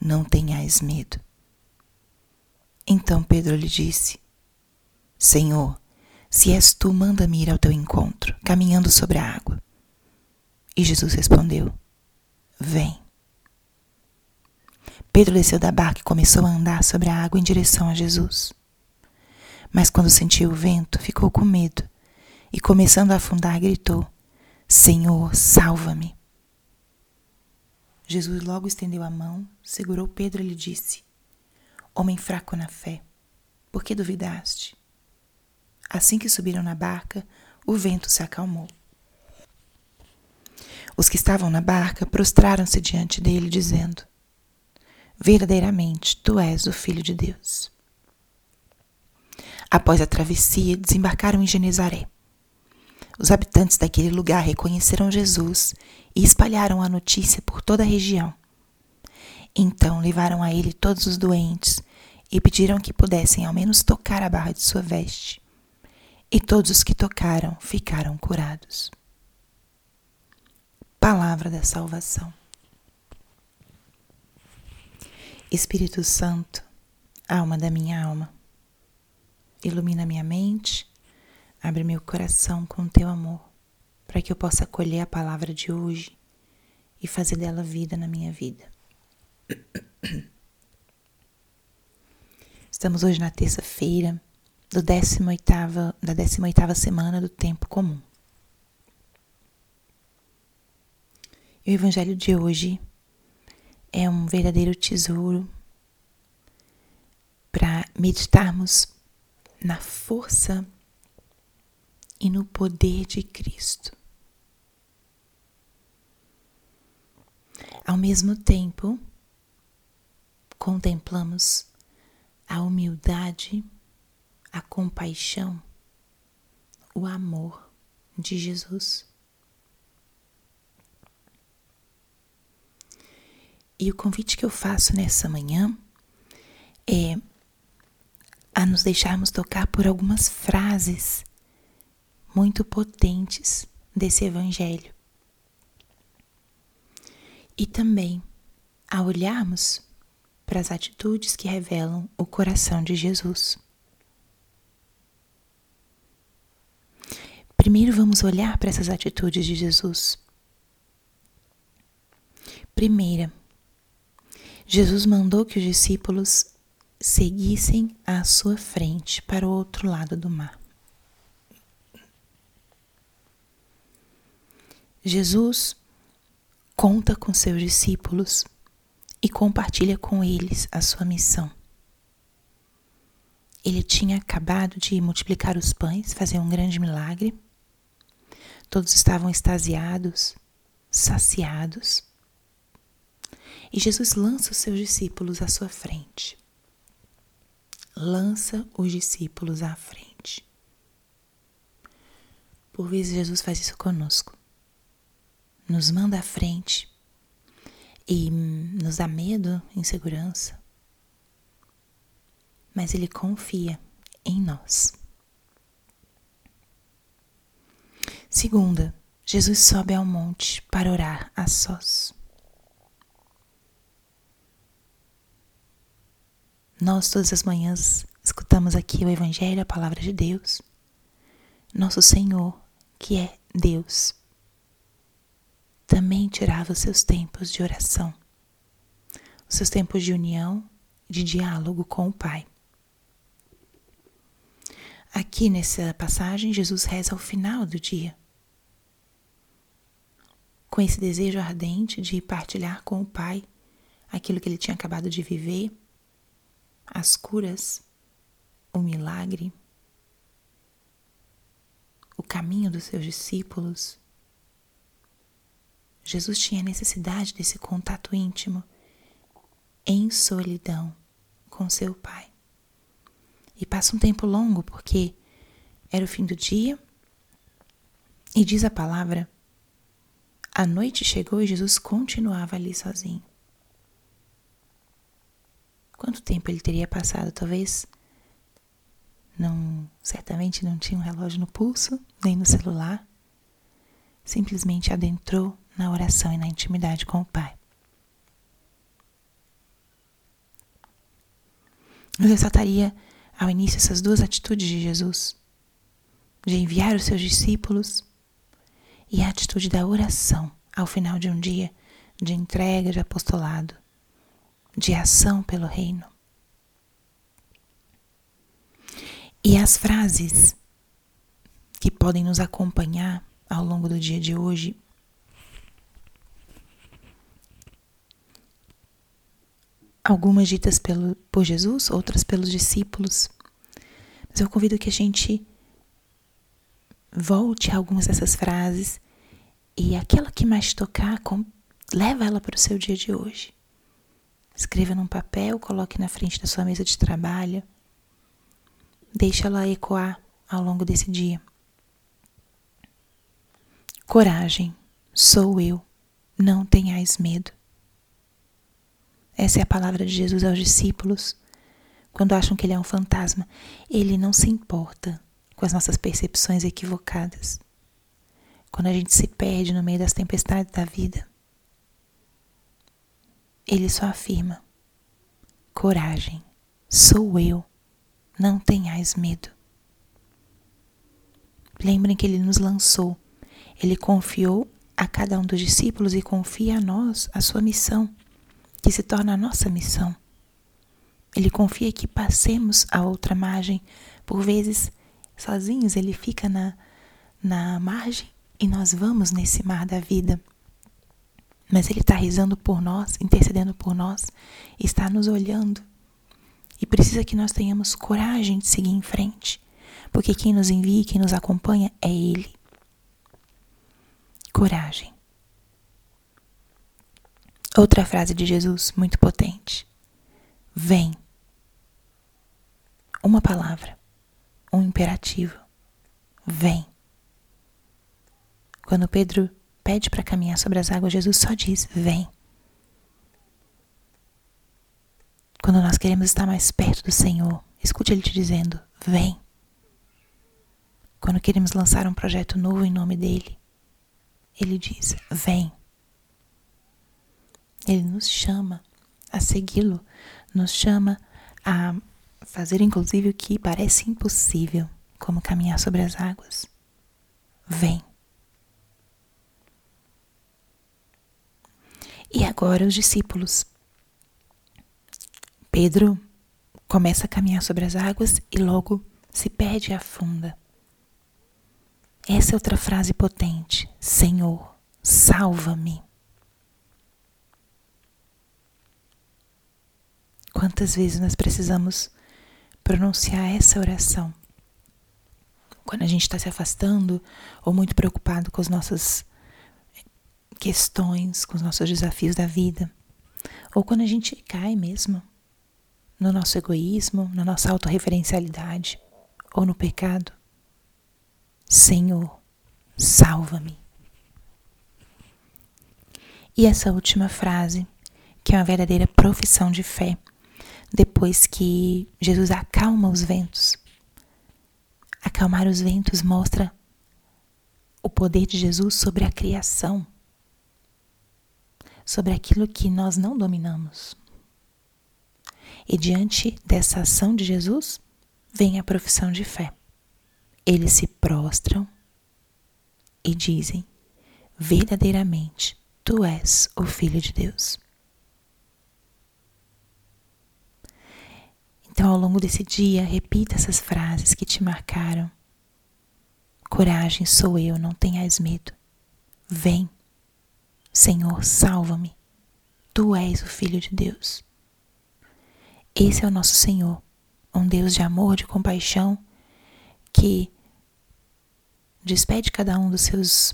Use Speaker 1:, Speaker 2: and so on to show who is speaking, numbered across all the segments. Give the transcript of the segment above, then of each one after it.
Speaker 1: não tenhais medo. Então Pedro lhe disse: Senhor, se és tu, manda-me ir ao teu encontro, caminhando sobre a água. E Jesus respondeu: Vem. Pedro desceu da barca e começou a andar sobre a água em direção a Jesus. Mas quando sentiu o vento, ficou com medo e, começando a afundar, gritou: Senhor, salva-me. Jesus logo estendeu a mão, segurou Pedro e lhe disse: Homem fraco na fé, por que duvidaste? Assim que subiram na barca, o vento se acalmou. Os que estavam na barca prostraram-se diante dele, dizendo: Verdadeiramente, tu és o Filho de Deus. Após a travessia, desembarcaram em Genezaré. Os habitantes daquele lugar reconheceram Jesus e espalharam a notícia por toda a região. Então levaram a ele todos os doentes e pediram que pudessem ao menos tocar a barra de sua veste. E todos os que tocaram ficaram curados. Palavra da Salvação. Espírito Santo, alma da minha alma, ilumina minha mente Abre meu coração com teu amor, para que eu possa acolher a palavra de hoje e fazer dela vida na minha vida. Estamos hoje na terça-feira do 18 da 18ª semana do tempo comum. E o evangelho de hoje é um verdadeiro tesouro para meditarmos na força e no poder de Cristo. Ao mesmo tempo, contemplamos a humildade, a compaixão, o amor de Jesus. E o convite que eu faço nessa manhã é a nos deixarmos tocar por algumas frases muito potentes desse Evangelho. E também a olharmos para as atitudes que revelam o coração de Jesus. Primeiro vamos olhar para essas atitudes de Jesus. Primeira, Jesus mandou que os discípulos seguissem à sua frente para o outro lado do mar. Jesus conta com seus discípulos e compartilha com eles a sua missão. Ele tinha acabado de multiplicar os pães, fazer um grande milagre. Todos estavam extasiados, saciados. E Jesus lança os seus discípulos à sua frente. Lança os discípulos à frente. Por vezes Jesus faz isso conosco nos manda à frente e nos dá medo, insegurança, mas Ele confia em nós. Segunda, Jesus sobe ao monte para orar a sós. Nós todas as manhãs escutamos aqui o Evangelho, a palavra de Deus. Nosso Senhor, que é Deus, também tirava os seus tempos de oração, os seus tempos de união de diálogo com o Pai. Aqui nessa passagem, Jesus reza ao final do dia, com esse desejo ardente de partilhar com o Pai aquilo que ele tinha acabado de viver, as curas, o milagre, o caminho dos seus discípulos. Jesus tinha necessidade desse contato íntimo, em solidão, com seu Pai. E passa um tempo longo porque era o fim do dia. E diz a palavra: a noite chegou e Jesus continuava ali sozinho. Quanto tempo ele teria passado? Talvez não, certamente não tinha um relógio no pulso, nem no celular. Simplesmente adentrou na oração e na intimidade com o Pai. Eu ressaltaria ao início essas duas atitudes de Jesus, de enviar os seus discípulos e a atitude da oração ao final de um dia de entrega de apostolado, de ação pelo reino. E as frases que podem nos acompanhar ao longo do dia de hoje algumas ditas pelo, por Jesus, outras pelos discípulos. Mas eu convido que a gente volte a algumas dessas frases e aquela que mais tocar, com, leva ela para o seu dia de hoje. Escreva num papel, coloque na frente da sua mesa de trabalho. Deixe ela ecoar ao longo desse dia. Coragem, sou eu, não tenhais medo. Essa é a palavra de Jesus aos discípulos quando acham que ele é um fantasma. Ele não se importa com as nossas percepções equivocadas. Quando a gente se perde no meio das tempestades da vida, ele só afirma: coragem, sou eu, não tenhais medo. Lembrem que ele nos lançou, ele confiou a cada um dos discípulos e confia a nós a sua missão que se torna a nossa missão. Ele confia que passemos a outra margem. Por vezes, sozinhos, ele fica na, na margem e nós vamos nesse mar da vida. Mas ele está rezando por nós, intercedendo por nós, está nos olhando. E precisa que nós tenhamos coragem de seguir em frente, porque quem nos envia, quem nos acompanha é Ele. Coragem. Outra frase de Jesus muito potente. Vem. Uma palavra, um imperativo. Vem. Quando Pedro pede para caminhar sobre as águas, Jesus só diz: Vem. Quando nós queremos estar mais perto do Senhor, escute Ele te dizendo: Vem. Quando queremos lançar um projeto novo em nome dEle, Ele diz: Vem. Ele nos chama a segui-lo, nos chama a fazer inclusive o que parece impossível, como caminhar sobre as águas. Vem. E agora os discípulos. Pedro começa a caminhar sobre as águas e logo se perde e afunda. Essa é outra frase potente: Senhor, salva-me. Quantas vezes nós precisamos pronunciar essa oração? Quando a gente está se afastando ou muito preocupado com as nossas questões, com os nossos desafios da vida, ou quando a gente cai mesmo no nosso egoísmo, na nossa autorreferencialidade ou no pecado. Senhor, salva-me. E essa última frase, que é uma verdadeira profissão de fé, depois que Jesus acalma os ventos. Acalmar os ventos mostra o poder de Jesus sobre a criação, sobre aquilo que nós não dominamos. E diante dessa ação de Jesus, vem a profissão de fé. Eles se prostram e dizem: Verdadeiramente, tu és o Filho de Deus. Ao longo desse dia, repita essas frases que te marcaram. Coragem sou eu, não tenhas medo. Vem, Senhor, salva-me. Tu és o Filho de Deus. Esse é o nosso Senhor, um Deus de amor, de compaixão, que despede cada um dos seus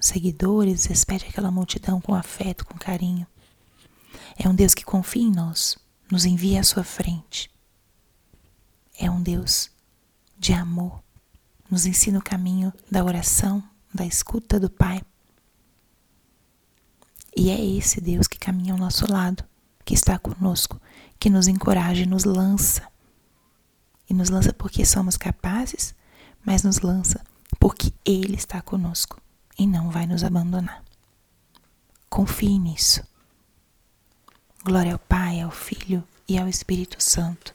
Speaker 1: seguidores, despede aquela multidão com afeto, com carinho. É um Deus que confia em nós, nos envia à sua frente. É um Deus de amor, nos ensina o caminho da oração, da escuta do Pai. E é esse Deus que caminha ao nosso lado, que está conosco, que nos encoraja e nos lança. E nos lança porque somos capazes, mas nos lança porque Ele está conosco e não vai nos abandonar. Confie nisso. Glória ao Pai, ao Filho e ao Espírito Santo,